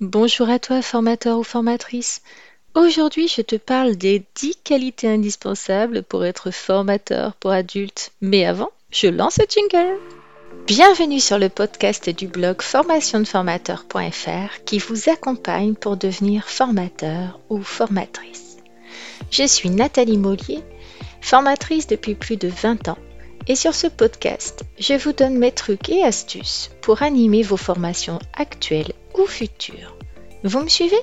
Bonjour à toi, formateur ou formatrice. Aujourd'hui, je te parle des 10 qualités indispensables pour être formateur pour adultes. Mais avant, je lance le jingle. Bienvenue sur le podcast du blog formationdeformateur.fr qui vous accompagne pour devenir formateur ou formatrice. Je suis Nathalie Mollier, formatrice depuis plus de 20 ans. Et sur ce podcast, je vous donne mes trucs et astuces pour animer vos formations actuelles ou futures. Vous me suivez?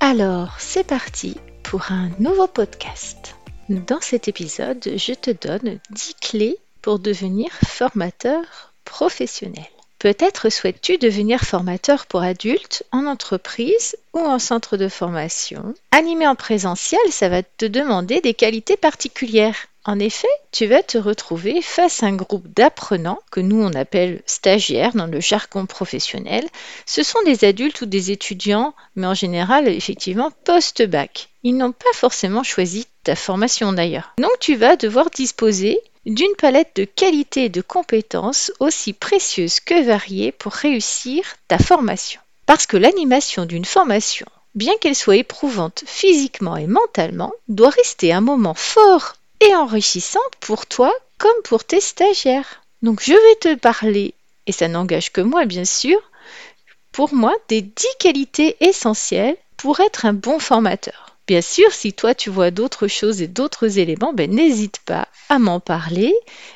Alors, c'est parti pour un nouveau podcast. Dans cet épisode, je te donne 10 clés pour devenir formateur professionnel. Peut-être souhaites-tu devenir formateur pour adultes en entreprise ou en centre de formation? Animé en présentiel, ça va te demander des qualités particulières. En effet, tu vas te retrouver face à un groupe d'apprenants que nous on appelle stagiaires dans le jargon professionnel. Ce sont des adultes ou des étudiants, mais en général effectivement post-bac. Ils n'ont pas forcément choisi ta formation d'ailleurs. Donc tu vas devoir disposer d'une palette de qualités et de compétences aussi précieuses que variées pour réussir ta formation. Parce que l'animation d'une formation, bien qu'elle soit éprouvante physiquement et mentalement, doit rester un moment fort et enrichissant pour toi comme pour tes stagiaires. Donc je vais te parler, et ça n'engage que moi bien sûr, pour moi des 10 qualités essentielles pour être un bon formateur. Bien sûr, si toi tu vois d'autres choses et d'autres éléments, ben, n'hésite pas à m'en parler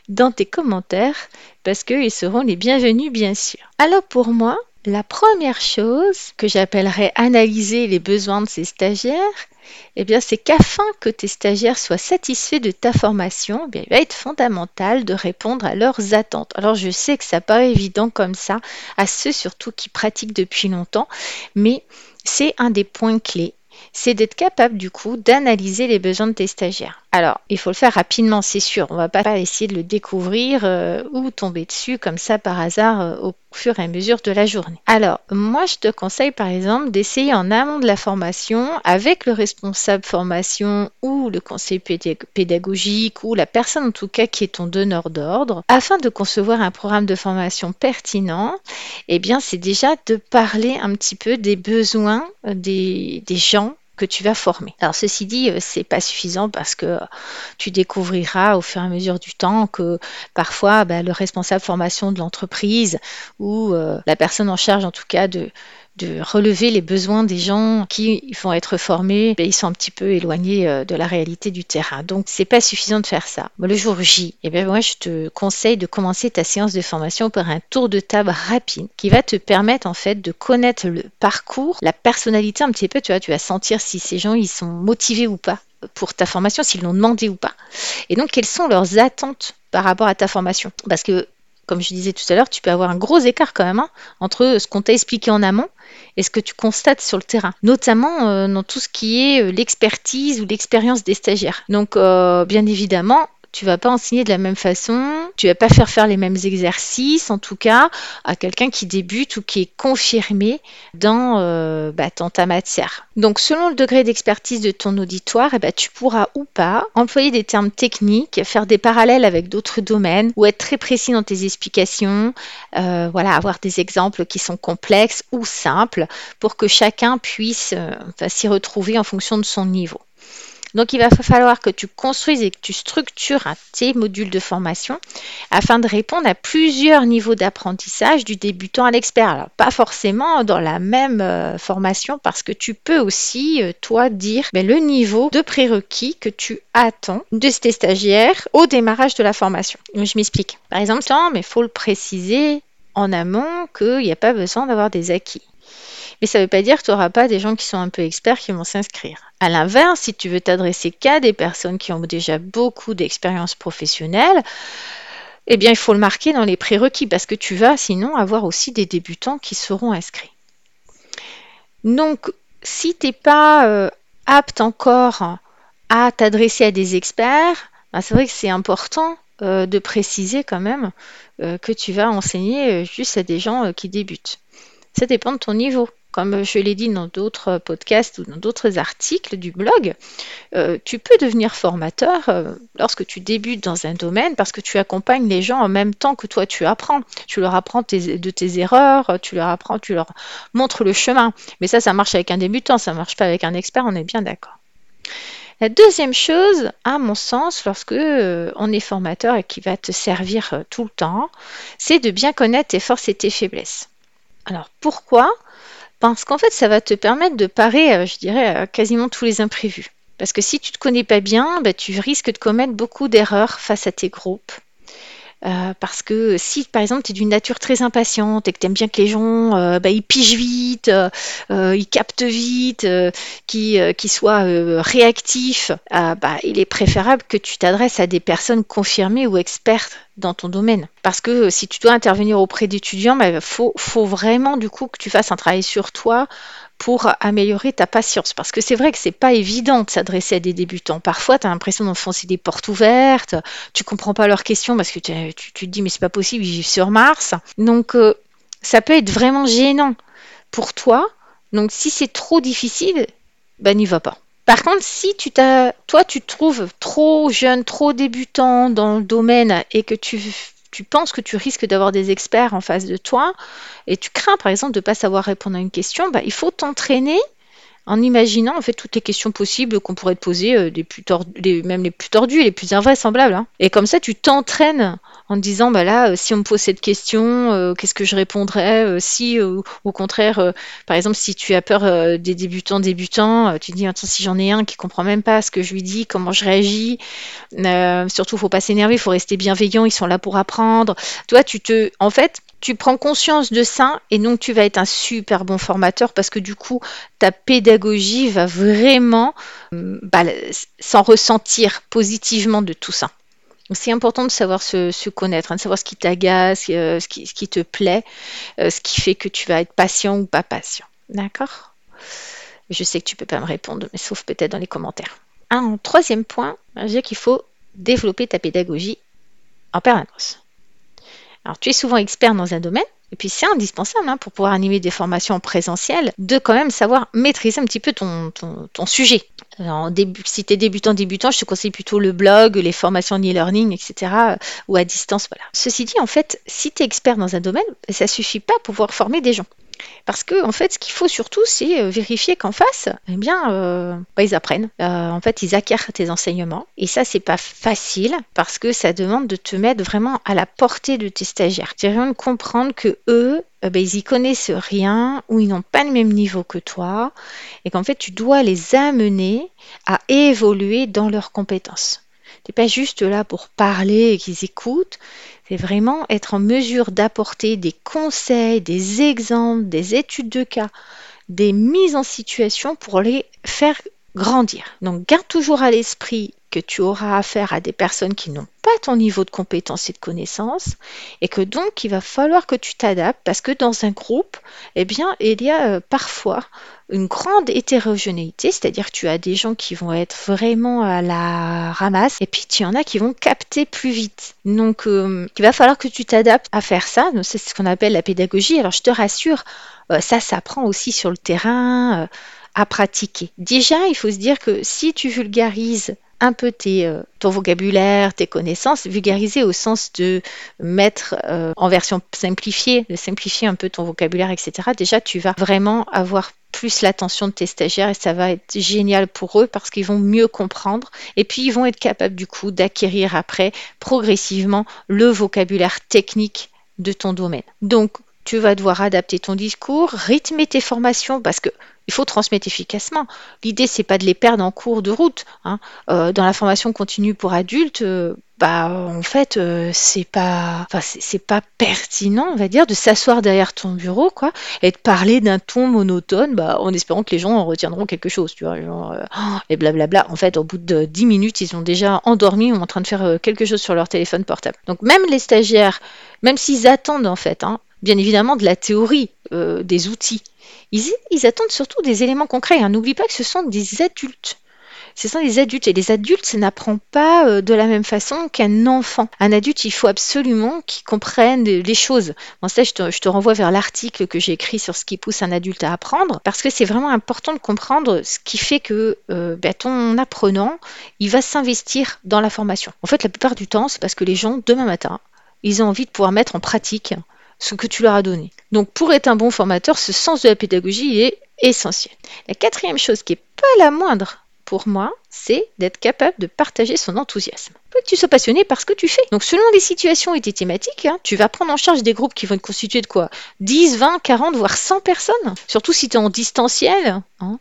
dans tes commentaires parce qu'ils seront les bienvenus bien sûr. Alors pour moi, la première chose que j'appellerais analyser les besoins de ces stagiaires, eh bien, c'est qu'afin que tes stagiaires soient satisfaits de ta formation, eh il va être fondamental de répondre à leurs attentes. Alors, je sais que ça pas évident comme ça à ceux surtout qui pratiquent depuis longtemps, mais c'est un des points clés c'est d'être capable du coup d'analyser les besoins de tes stagiaires. Alors, il faut le faire rapidement, c'est sûr. On va pas essayer de le découvrir euh, ou tomber dessus comme ça par hasard euh, au fur et à mesure de la journée. Alors, moi, je te conseille par exemple d'essayer en amont de la formation avec le responsable formation ou le conseiller pédagogique ou la personne en tout cas qui est ton donneur d'ordre afin de concevoir un programme de formation pertinent. Eh bien, c'est déjà de parler un petit peu des besoins euh, des gens que tu vas former. Alors ceci dit, euh, c'est pas suffisant parce que tu découvriras au fur et à mesure du temps que parfois bah, le responsable formation de l'entreprise ou euh, la personne en charge en tout cas de de relever les besoins des gens qui vont être formés, ben, ils sont un petit peu éloignés euh, de la réalité du terrain. Donc c'est pas suffisant de faire ça. Le jour J, eh bien, moi je te conseille de commencer ta séance de formation par un tour de table rapide qui va te permettre en fait de connaître le parcours, la personnalité un petit peu, tu vois, tu vas sentir si ces gens ils sont motivés ou pas pour ta formation, s'ils l'ont demandé ou pas. Et donc quelles sont leurs attentes par rapport à ta formation? Parce que comme je disais tout à l'heure, tu peux avoir un gros écart quand même hein, entre ce qu'on t'a expliqué en amont et ce que tu constates sur le terrain, notamment euh, dans tout ce qui est euh, l'expertise ou l'expérience des stagiaires. Donc, euh, bien évidemment, tu vas pas enseigner de la même façon, tu vas pas faire faire les mêmes exercices, en tout cas, à quelqu'un qui débute ou qui est confirmé dans, euh, bah, ta matière. Donc, selon le degré d'expertise de ton auditoire, eh ben, tu pourras ou pas employer des termes techniques, faire des parallèles avec d'autres domaines ou être très précis dans tes explications, euh, voilà, avoir des exemples qui sont complexes ou simples pour que chacun puisse euh, s'y retrouver en fonction de son niveau. Donc il va falloir que tu construises et que tu structures tes modules de formation afin de répondre à plusieurs niveaux d'apprentissage du débutant à l'expert. Alors pas forcément dans la même euh, formation parce que tu peux aussi euh, toi dire mais le niveau de prérequis que tu attends de tes stagiaires au démarrage de la formation. Je m'explique. Par exemple, il faut le préciser en amont qu'il n'y a pas besoin d'avoir des acquis. Mais ça ne veut pas dire que tu n'auras pas des gens qui sont un peu experts qui vont s'inscrire. À l'inverse, si tu veux t'adresser qu'à des personnes qui ont déjà beaucoup d'expérience professionnelle, eh bien, il faut le marquer dans les prérequis parce que tu vas sinon avoir aussi des débutants qui seront inscrits. Donc, si tu n'es pas euh, apte encore à t'adresser à des experts, ben, c'est vrai que c'est important euh, de préciser quand même euh, que tu vas enseigner juste à des gens qui débutent. Ça dépend de ton niveau. Comme je l'ai dit dans d'autres podcasts ou dans d'autres articles du blog, euh, tu peux devenir formateur euh, lorsque tu débutes dans un domaine parce que tu accompagnes les gens en même temps que toi tu apprends. Tu leur apprends de tes erreurs, tu leur apprends, tu leur montres le chemin. Mais ça, ça marche avec un débutant, ça ne marche pas avec un expert, on est bien d'accord. La deuxième chose, à mon sens, lorsque euh, on est formateur et qui va te servir tout le temps, c'est de bien connaître tes forces et tes faiblesses. Alors pourquoi parce qu'en fait, ça va te permettre de parer, euh, je dirais, quasiment tous les imprévus. Parce que si tu ne te connais pas bien, bah, tu risques de commettre beaucoup d'erreurs face à tes groupes. Euh, parce que si par exemple tu es d'une nature très impatiente et que tu aimes bien que les gens euh, bah, pigent vite, euh, ils captent vite, qu'ils soient réactifs, bah, il est préférable que tu t'adresses à des personnes confirmées ou expertes dans ton domaine. Parce que si tu dois intervenir auprès d'étudiants, il bah, faut, faut, vraiment du coup que tu fasses un travail sur toi pour améliorer ta patience. Parce que c'est vrai que c'est pas évident de s'adresser à des débutants. Parfois, tu as l'impression d'enfoncer des portes ouvertes, tu comprends pas leurs questions parce que tu, te dis mais c'est pas possible, ils vivent sur Mars. Donc euh, ça peut être vraiment gênant pour toi. Donc si c'est trop difficile, ben n'y va pas. Par contre, si tu t'as, toi tu te trouves trop jeune, trop débutant dans le domaine et que tu penses que tu risques d'avoir des experts en face de toi et tu crains par exemple de ne pas savoir répondre à une question, bah, il faut t'entraîner en imaginant en fait toutes les questions possibles qu'on pourrait te poser, euh, plus même les plus tordues, les plus invraisemblables. Hein. Et comme ça, tu t'entraînes en disant, bah là, euh, si on me pose cette question, euh, qu'est-ce que je répondrais Si, au contraire, par exemple, si tu as peur des débutants débutants, tu dis, attends, si j'en ai un qui comprend même pas ce que je lui dis, comment je réagis, surtout, faut pas s'énerver, il faut rester bienveillant, ils sont là pour apprendre. Toi, tu te, en fait, tu prends conscience de ça et donc tu vas être un super bon formateur parce que du coup, ta pédagogie va vraiment euh, bah, s'en ressentir positivement de tout ça. C'est important de savoir se, connaître, hein, de savoir ce qui t'agace, euh, ce, qui, te plaît, euh, ce qui fait que tu vas être patient ou pas patient. D'accord? Je sais que tu ne peux pas me répondre, mais sauf peut-être dans les commentaires. Un troisième point, dire qu'il faut développer ta pédagogie en permanence. Alors, tu es souvent expert dans un domaine, et puis c'est indispensable hein, pour pouvoir animer des formations en présentiel, de quand même savoir maîtriser un petit peu ton, sujet. Alors, début, si tu es débutant, débutant, je te conseille plutôt le blog, les formations en e-learning, etc. ou à distance. Voilà. Ceci dit, en fait, si tu es expert dans un domaine, ça suffit pas pour pouvoir former des gens. Parce que en fait, ce qu'il faut surtout, c'est euh, vérifier qu'en face, eh bien, euh, bah, ils apprennent. Euh, en fait, ils acquièrent tes enseignements. Et ça, c'est pas facile parce que ça demande de te mettre vraiment à la portée de tes stagiaires. C'est vraiment de comprendre que eux, bah, ils y connaissent rien ou ils n'ont pas le même niveau que toi et qu'en fait, tu dois les amener à évoluer dans leurs compétences. Tu n'es pas juste là pour parler et qu'ils écoutent, c'est vraiment être en mesure d'apporter des conseils, des exemples, des études de cas, des mises en situation pour les faire grandir. Donc garde toujours à l'esprit que tu auras affaire à des personnes qui n'ont pas ton niveau de compétence et de connaissance et que donc il va falloir que tu t'adaptes parce que dans un groupe, eh bien, il y a euh, parfois une grande hétérogénéité, c'est-à-dire que tu as des gens qui vont être vraiment à la ramasse et puis tu en as qui vont capter plus vite. Donc euh, il va falloir que tu t'adaptes à faire ça. C'est ce qu'on appelle la pédagogie. Alors je te rassure, euh, ça s'apprend aussi sur le terrain à pratiquer. Déjà, il faut se dire que si tu vulgarises un peu euh, ton vocabulaire, tes connaissances, vulgariser au sens de mettre euh, en version simplifiée, de simplifier un peu ton vocabulaire, etc. Déjà, tu vas vraiment avoir plus l'attention de tes stagiaires et ça va être génial pour eux parce qu'ils vont mieux comprendre et puis ils vont être capables du coup d'acquérir après progressivement le vocabulaire technique de ton domaine. Donc, tu vas devoir adapter ton discours, rythmer tes formations parce que il faut transmettre efficacement. L'idée, c'est pas de les perdre en cours de route. Hein. Euh, dans la formation continue pour adultes, euh, bah en fait, euh, c'est pas, pertinent, on va dire, de s'asseoir derrière ton bureau, quoi, et de parler d'un ton monotone, bah, en espérant que les gens en retiendront quelque chose, tu vois, genre, et blablabla. En fait, au bout de 10 minutes, ils ont déjà endormi ou en train de faire quelque chose sur leur téléphone portable. Donc même les stagiaires, même s'ils attendent en fait, hein, bien évidemment de la théorie, des outils, ils, attendent surtout des éléments concrets. Hein. N'oublie pas que ce sont des adultes. ce sont des adultes. Et les adultes, ça n'apprend pas euh, de la même façon qu'un enfant. Un adulte, il faut absolument qu'il comprenne les choses. Bon, ça, je te, renvoie vers l'article que j'ai écrit sur ce qui pousse un adulte à apprendre, parce que c'est vraiment important de comprendre ce qui fait que euh, ben, ton apprenant, il va s'investir dans la formation. En fait, la plupart du temps, c'est parce que les gens, demain matin, ils ont envie de pouvoir mettre en pratique ce que tu leur as donné. Donc pour être un bon formateur, ce sens de la pédagogie est essentiel. La quatrième chose qui n'est pas la moindre pour moi, c'est d'être capable de partager son enthousiasme. que tu sois passionné par ce que tu fais. Donc selon les situations et tes thématiques, hein, tu vas prendre en charge des groupes qui vont être constitués de quoi? 10, 20, 40, voire 100 personnes. Surtout si tu es en distanciel. Hein.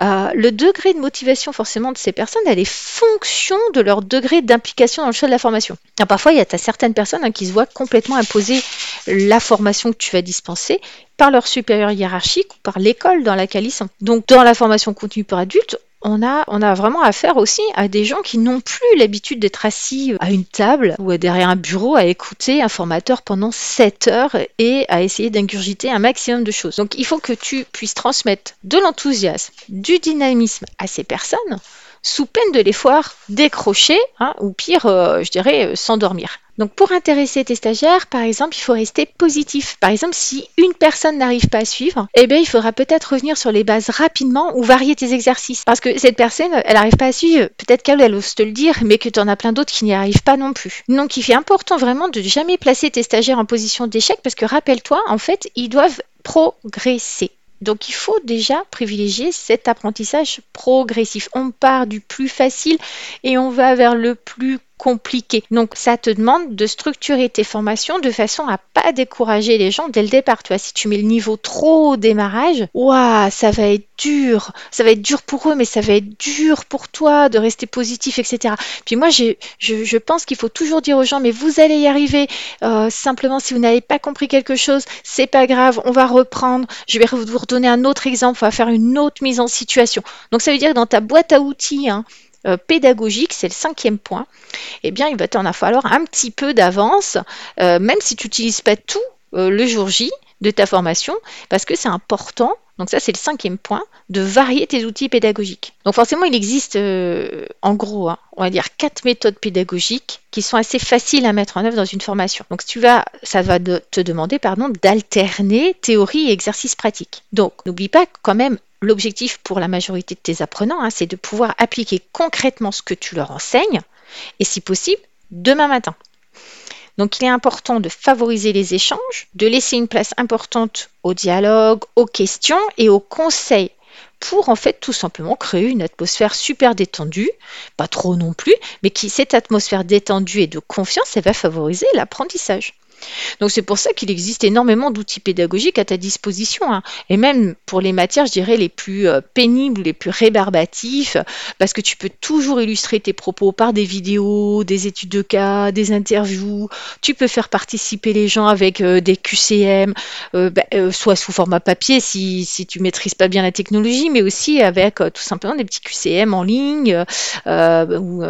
Euh, le degré de motivation forcément de ces personnes, elle est fonction de leur degré d'implication dans le choix de la formation. parfois, il y a certaines personnes hein, qui se voient complètement imposer la formation que tu vas dispenser par leur supérieur hiérarchique ou par l'école dans laquelle ils sont. Donc dans la formation continue pour adultes, on a, vraiment affaire aussi à des gens qui n'ont plus l'habitude d'être assis à une table ou derrière un bureau à écouter un formateur pendant 7 heures et à essayer d'ingurgiter un maximum de choses. Donc il faut que tu puisses transmettre de l'enthousiasme, du dynamisme à ces personnes sous peine de les voir décrocher, hein, ou pire, euh, je dirais, euh, s'endormir. Donc pour intéresser tes stagiaires, par exemple, il faut rester positif. Par exemple, si une personne n'arrive pas à suivre, eh bien, il faudra peut-être revenir sur les bases rapidement ou varier tes exercices. Parce que cette personne, elle n'arrive pas à suivre, peut-être qu'elle elle ose te le dire, mais que tu en as plein d'autres qui n'y arrivent pas non plus. Donc il fait important vraiment de jamais placer tes stagiaires en position d'échec parce que rappelle-toi, en fait, ils doivent progresser. Donc il faut déjà privilégier cet apprentissage progressif. On part du plus facile et on va vers le plus compliqué. Donc ça te demande de structurer tes formations de façon à pas décourager les gens dès le départ. Tu vois, si tu mets le niveau trop au démarrage, waouh, ça va être dur. Ça va être dur pour eux, mais ça va être dur pour toi de rester positif, etc. Puis moi, je, je, pense qu'il faut toujours dire aux gens, mais vous allez y arriver. Euh, simplement, si vous n'avez pas compris quelque chose, c'est pas grave, on va reprendre. Je vais vous redonner un autre exemple, on va faire une autre mise en situation. Donc ça veut dire que dans ta boîte à outils, hein, euh, pédagogique, c'est le cinquième point, eh bien, il va t'en falloir un petit peu d'avance, euh, même si tu n'utilises pas tout euh, le jour J de ta formation, parce que c'est important. Donc ça, c'est le cinquième point, de varier tes outils pédagogiques. Donc forcément, il existe en gros, hein, on va dire quatre méthodes pédagogiques qui sont assez faciles à mettre en œuvre dans une formation. Donc tu vas, ça va te demander pardon d'alterner théorie et exercice pratique. Donc n'oublie pas quand même l'objectif pour la majorité de tes apprenants, hein, c'est de pouvoir appliquer concrètement ce que tu leur enseignes, et si possible, demain matin. Donc il est important de favoriser les échanges, de laisser une place importante au dialogue, aux questions et aux conseils pour en fait tout simplement créer une atmosphère super détendue, pas trop non plus, mais qui cette atmosphère détendue et de confiance, elle va favoriser l'apprentissage. Donc c'est pour ça qu'il existe énormément d'outils pédagogiques à ta disposition. Hein. Et même pour les matières, je dirais, les plus euh, pénibles, les plus rébarbatifs, parce que tu peux toujours illustrer tes propos par des vidéos, des études de cas, des interviews. Tu peux faire participer les gens avec euh, des QCM, euh, bah, soit sous format papier si, si tu maîtrises pas bien la technologie, mais aussi avec tout simplement des petits QCM en ligne ou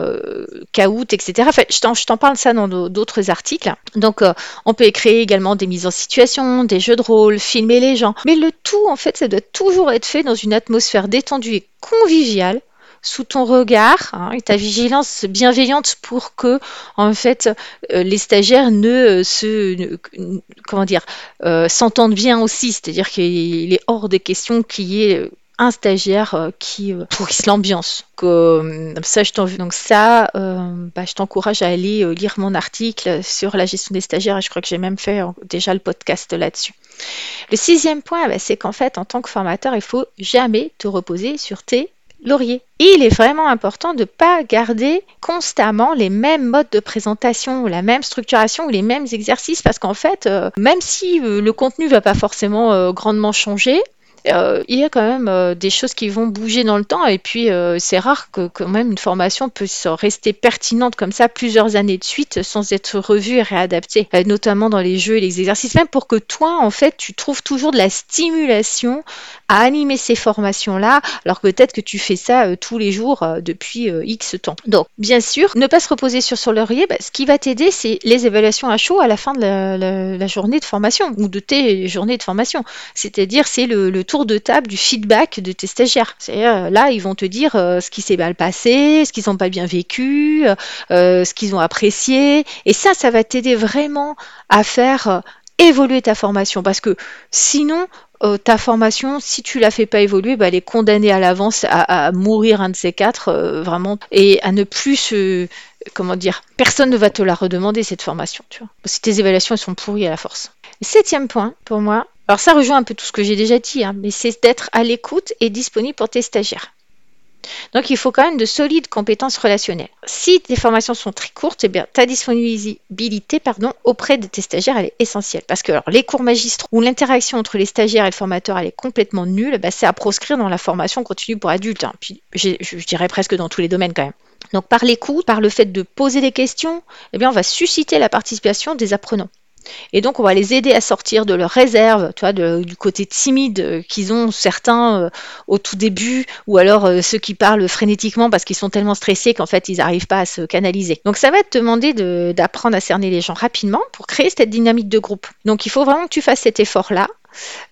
Kahoot, etc. Enfin, je t'en parle ça dans d'autres articles. Donc on peut créer également des mises en situation, des jeux de rôle, filmer les gens. Mais le tout, en fait, ça doit toujours être fait dans une atmosphère détendue et conviviale sous ton regard hein, et ta vigilance bienveillante pour que en fait euh, les stagiaires ne se comment dire euh, s'entendent bien aussi c'est-à-dire qu'il est hors des questions qu'il y ait un stagiaire euh, qui euh, pourrisse l'ambiance. Euh, ça, je donc ça, bah, je t'encourage à aller lire mon article sur la gestion des stagiaires. je crois que j'ai même fait déjà le podcast là-dessus. Le sixième point, bah, c'est qu'en fait, en tant que formateur, il faut jamais te reposer sur tes lauriers. Il est vraiment important de ne pas garder constamment les mêmes modes de présentation, la même structuration ou les mêmes exercices, parce qu'en fait, même si le contenu va pas forcément grandement changer, euh, il y a quand même euh, des choses qui vont bouger dans le temps et puis euh, c'est rare que quand même une formation puisse rester pertinente comme ça plusieurs années de suite sans être revue et réadaptée, notamment dans les jeux et les exercices, même pour que toi en fait tu trouves toujours de la stimulation à animer ces formations-là, alors que peut-être que tu fais ça tous les jours depuis X temps. Donc, bien sûr, ne pas se reposer sur son laurier, bah, ce qui va t'aider, c'est les évaluations à chaud à la fin de la, journée de formation ou de tes journées de formation. C'est-à-dire, c'est le, tour de table du feedback de tes stagiaires. C'est-à-dire, là, ils vont te dire ce qui s'est mal passé, ce qu'ils n'ont pas bien vécu, ce qu'ils ont apprécié. Et ça, ça va t'aider vraiment à faire évoluer ta formation parce que sinon euh, ta formation, si tu la fais pas évoluer, bah, elle est condamnée à l'avance à, mourir un de ces quatre, euh, vraiment, et à ne plus se. Comment dire Personne ne va te la redemander, cette formation, tu vois. Si tes évaluations elles sont pourries à la force. Septième point, pour moi, alors ça rejoint un peu tout ce que j'ai déjà dit, hein, mais c'est d'être à l'écoute et disponible pour tes stagiaires. Donc il faut quand même de solides compétences relationnelles. Si tes formations sont très courtes, eh bien, ta disponibilité pardon, auprès de tes stagiaires elle est essentielle. Parce que les cours magistraux où l'interaction entre les stagiaires et le formateur elle est complètement nulle, bah, c'est à proscrire dans la formation continue pour adultes. Hein. Je dirais presque dans tous les domaines quand même. Donc par l'écoute, par le fait de poser des questions, eh bien, on va susciter la participation des apprenants. Et donc, on va les aider à sortir de leur réserve, tu vois, du côté timide euh, qu'ils ont certains euh, au tout début, ou alors euh, ceux qui parlent frénétiquement parce qu'ils sont tellement stressés qu'en fait, ils n'arrivent pas à se canaliser. Donc, ça va te demander d'apprendre à cerner les gens rapidement pour créer cette dynamique de groupe. Donc, il faut vraiment que tu fasses cet effort-là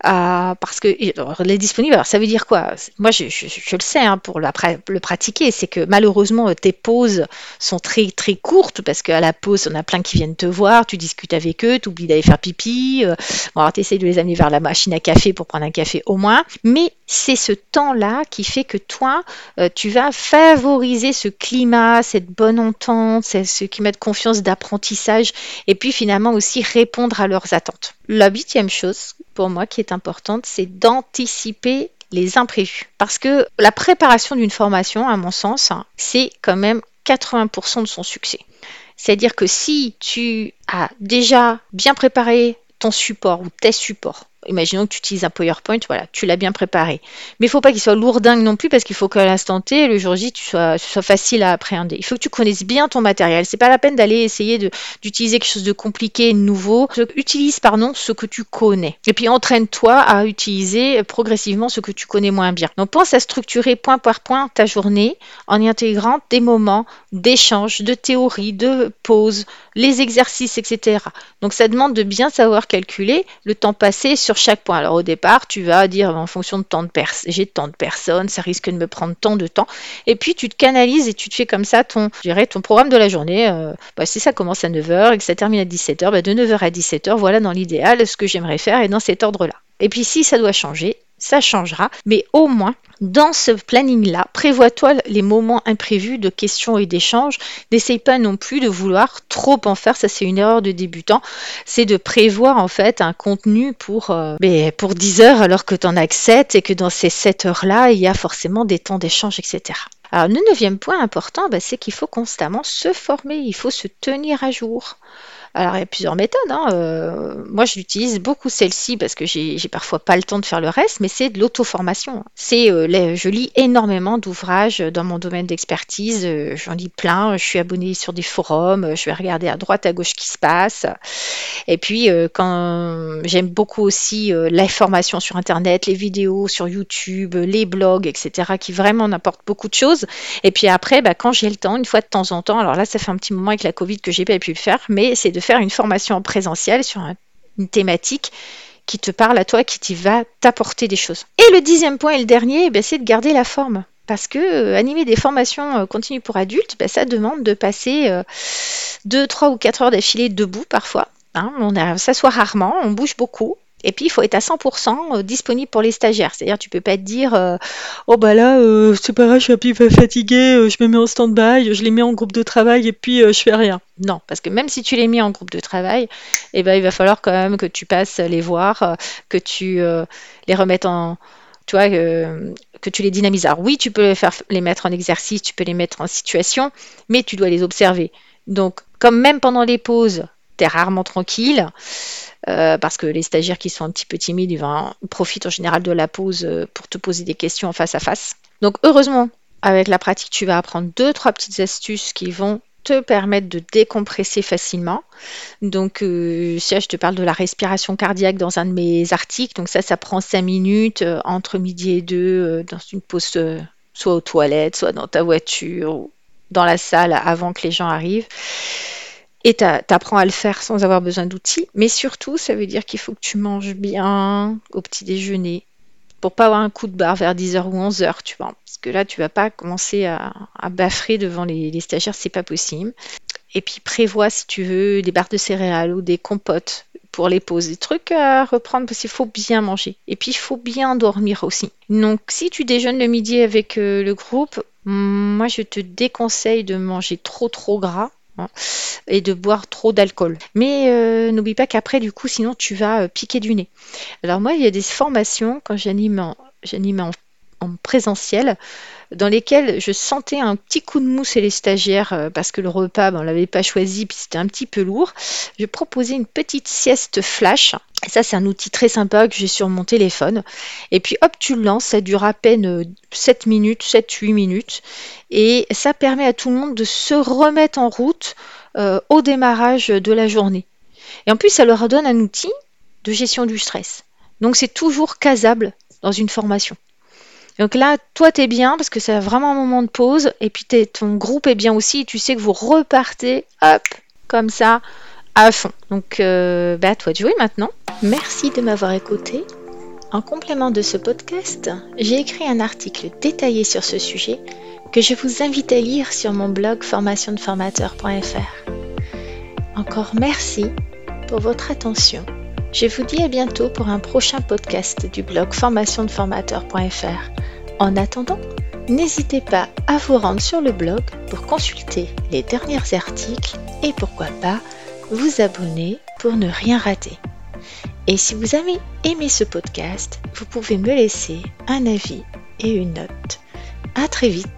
euh, parce que les disponibles, alors ça veut dire quoi? Moi, je, le sais hein, pour le pratiquer, c'est que malheureusement tes pauses sont très très courtes parce qu'à la pause, on a plein qui viennent te voir, tu discutes avec eux, tu oublies d'aller faire pipi. Euh, alors tu essaies de les amener vers la machine à café pour prendre un café au moins, mais c'est ce temps-là qui fait que toi, euh, tu vas favoriser ce climat, cette bonne entente, ce climat de confiance, d'apprentissage, et puis finalement aussi répondre à leurs attentes. La huitième chose pour moi qui est importante, c'est d'anticiper les imprévus. Parce que la préparation d'une formation, à mon sens, c'est quand même 80% de son succès. C'est-à-dire que si tu as déjà bien préparé ton support ou tes supports, imaginons que tu utilises un PowerPoint, voilà, tu l'as bien préparé. Mais il ne faut pas qu'il soit lourdingue non plus parce qu'il faut qu'à l'instant T, le jour J, tu sois, facile à appréhender. Il faut que tu connaisses bien ton matériel. C'est pas la peine d'aller essayer d'utiliser quelque chose de compliqué, nouveau. Utilise, pardon, ce que tu connais. Et puis entraîne-toi à utiliser progressivement ce que tu connais moins bien. Donc pense à structurer point par point ta journée en y intégrant des moments d'échange, de théorie, de pause, les exercices, etc. Donc ça demande de bien savoir calculer le temps passé sur chaque point. Alors au départ, tu vas dire en fonction de tant de personnes, j'ai tant de personnes, ça risque de me prendre tant de temps. Et puis tu te canalises et tu te fais comme ça ton, je dirais, ton programme de la journée. Euh, bah, si ça commence à 9h et que ça termine à 17h, bah, de 9h à 17h, voilà dans l'idéal ce que j'aimerais faire et dans cet ordre-là. Et puis si ça doit changer, ça changera, mais au moins dans ce planning-là, prévois-toi les moments imprévus de questions et d'échanges. N'essaye pas non plus de vouloir trop en faire, ça c'est une erreur de débutant. C'est de prévoir en fait un contenu pour, euh, pour 10 heures alors que tu en as que 7 et que dans ces 7 heures-là, il y a forcément des temps d'échange, etc. Alors le neuvième point important, bah, c'est qu'il faut constamment se former, il faut se tenir à jour. Alors, il y a plusieurs méthodes. Hein. Euh, moi, j'utilise beaucoup celle-ci parce que j'ai parfois pas le temps de faire le reste, mais c'est de l'auto-formation. Euh, je lis énormément d'ouvrages dans mon domaine d'expertise. Euh, j'en lis plein. Je suis abonnée sur des forums. Je vais regarder à droite, à gauche ce qui se passe. Et puis, quand j'aime beaucoup aussi la formation sur Internet, les vidéos sur YouTube, les blogs, etc., qui vraiment n'apportent beaucoup de choses. Et puis après, bah, quand j'ai le temps, une fois de temps en temps, alors là, ça fait un petit moment avec la Covid que j'ai pas pu le faire, mais c'est de faire une formation en présentiel sur une thématique qui te parle à toi, qui va t'apporter des choses. Et le dixième point et le dernier, eh c'est de garder la forme. Parce que euh, animer des formations euh, continues pour adultes, ben, ça demande de passer 2, euh, 3 ou 4 heures d'affilée debout parfois. Hein. on s'assoit rarement, on bouge beaucoup. Et puis, il faut être à 100% euh, disponible pour les stagiaires. C'est-à-dire, tu peux pas te dire, euh, oh bah là, euh, c'est pas grave, je suis un peu fatigué, je me mets en stand-by, je les mets en groupe de travail et puis je fais rien. Non, parce que même si tu les mets en groupe de travail, eh ben, il va falloir quand même que tu passes les voir, que tu les remettes en, tu vois, que tu les dynamises. Alors oui, tu peux les faire les mettre en exercice, tu peux les mettre en situation, mais tu dois les observer. Donc, comme même pendant les pauses, tu es rarement tranquille, euh, parce que les stagiaires qui sont un petit peu timides, ils profitent en général de la pause euh, pour te poser des questions face à face. Donc heureusement, avec la pratique, tu vas apprendre deux, trois petites astuces qui vont te permettre de décompresser facilement. Donc, euh, ça, je te parle de la respiration cardiaque dans un de mes articles. Donc, ça, ça prend 5 minutes entre midi et deux dans une pause, soit aux toilettes, soit dans ta voiture, ou dans la salle avant que les gens arrivent. Et tu apprends à le faire sans avoir besoin d'outils. Mais surtout, ça veut dire qu'il faut que tu manges bien au petit déjeuner pour pas avoir un coup de barre vers 10h ou 11h, tu vois. Parce que là, tu vas pas commencer à, à baffrer devant les, les stagiaires, c'est pas possible. Et puis prévois, si tu veux, des barres de céréales ou des compotes pour les pauses, des trucs à reprendre parce qu'il faut bien manger. Et puis il faut bien dormir aussi. Donc si tu déjeunes le midi avec euh, le groupe, moi je te déconseille de manger trop trop gras Hein, et de boire trop d'alcool. Mais euh, n'oublie pas qu'après, du coup, sinon tu vas euh, piquer du nez. Alors moi, il y a des formations quand j'anime en, j'anime en, présentiel dans lesquelles je sentais un petit coup de mousse et les stagiaires euh, parce que le repas, ben, on l'avait pas choisi puis c'était un petit peu lourd. Je proposais une petite sieste flash et ça, c'est un outil très sympa que j'ai sur mon téléphone. Et puis hop, tu le lances, ça dure à peine 7 euh, minutes, 7-8 minutes. Et ça permet à tout le monde de se remettre en route euh, au démarrage de la journée. Et en plus, ça leur donne un outil de gestion du stress. Donc c'est toujours casable dans une formation. Donc là, toi, tu es bien parce que c'est vraiment un moment de pause. Et puis ton groupe est bien aussi. tu sais que vous repartez, hop, comme ça, à fond. Donc, euh, bah, à toi de jouer maintenant. Merci de m'avoir écouté. En complément de ce podcast, j'ai écrit un article détaillé sur ce sujet que je vous invite à lire sur mon blog formationdeformateur.fr. Encore merci pour votre attention. Je vous dis à bientôt pour un prochain podcast du blog formationdeformateur.fr. En attendant, n'hésitez pas à vous rendre sur le blog pour consulter les derniers articles et pourquoi pas vous abonner pour ne rien rater. Et si vous avez aimé ce podcast, vous pouvez me laisser un avis et une note. À très vite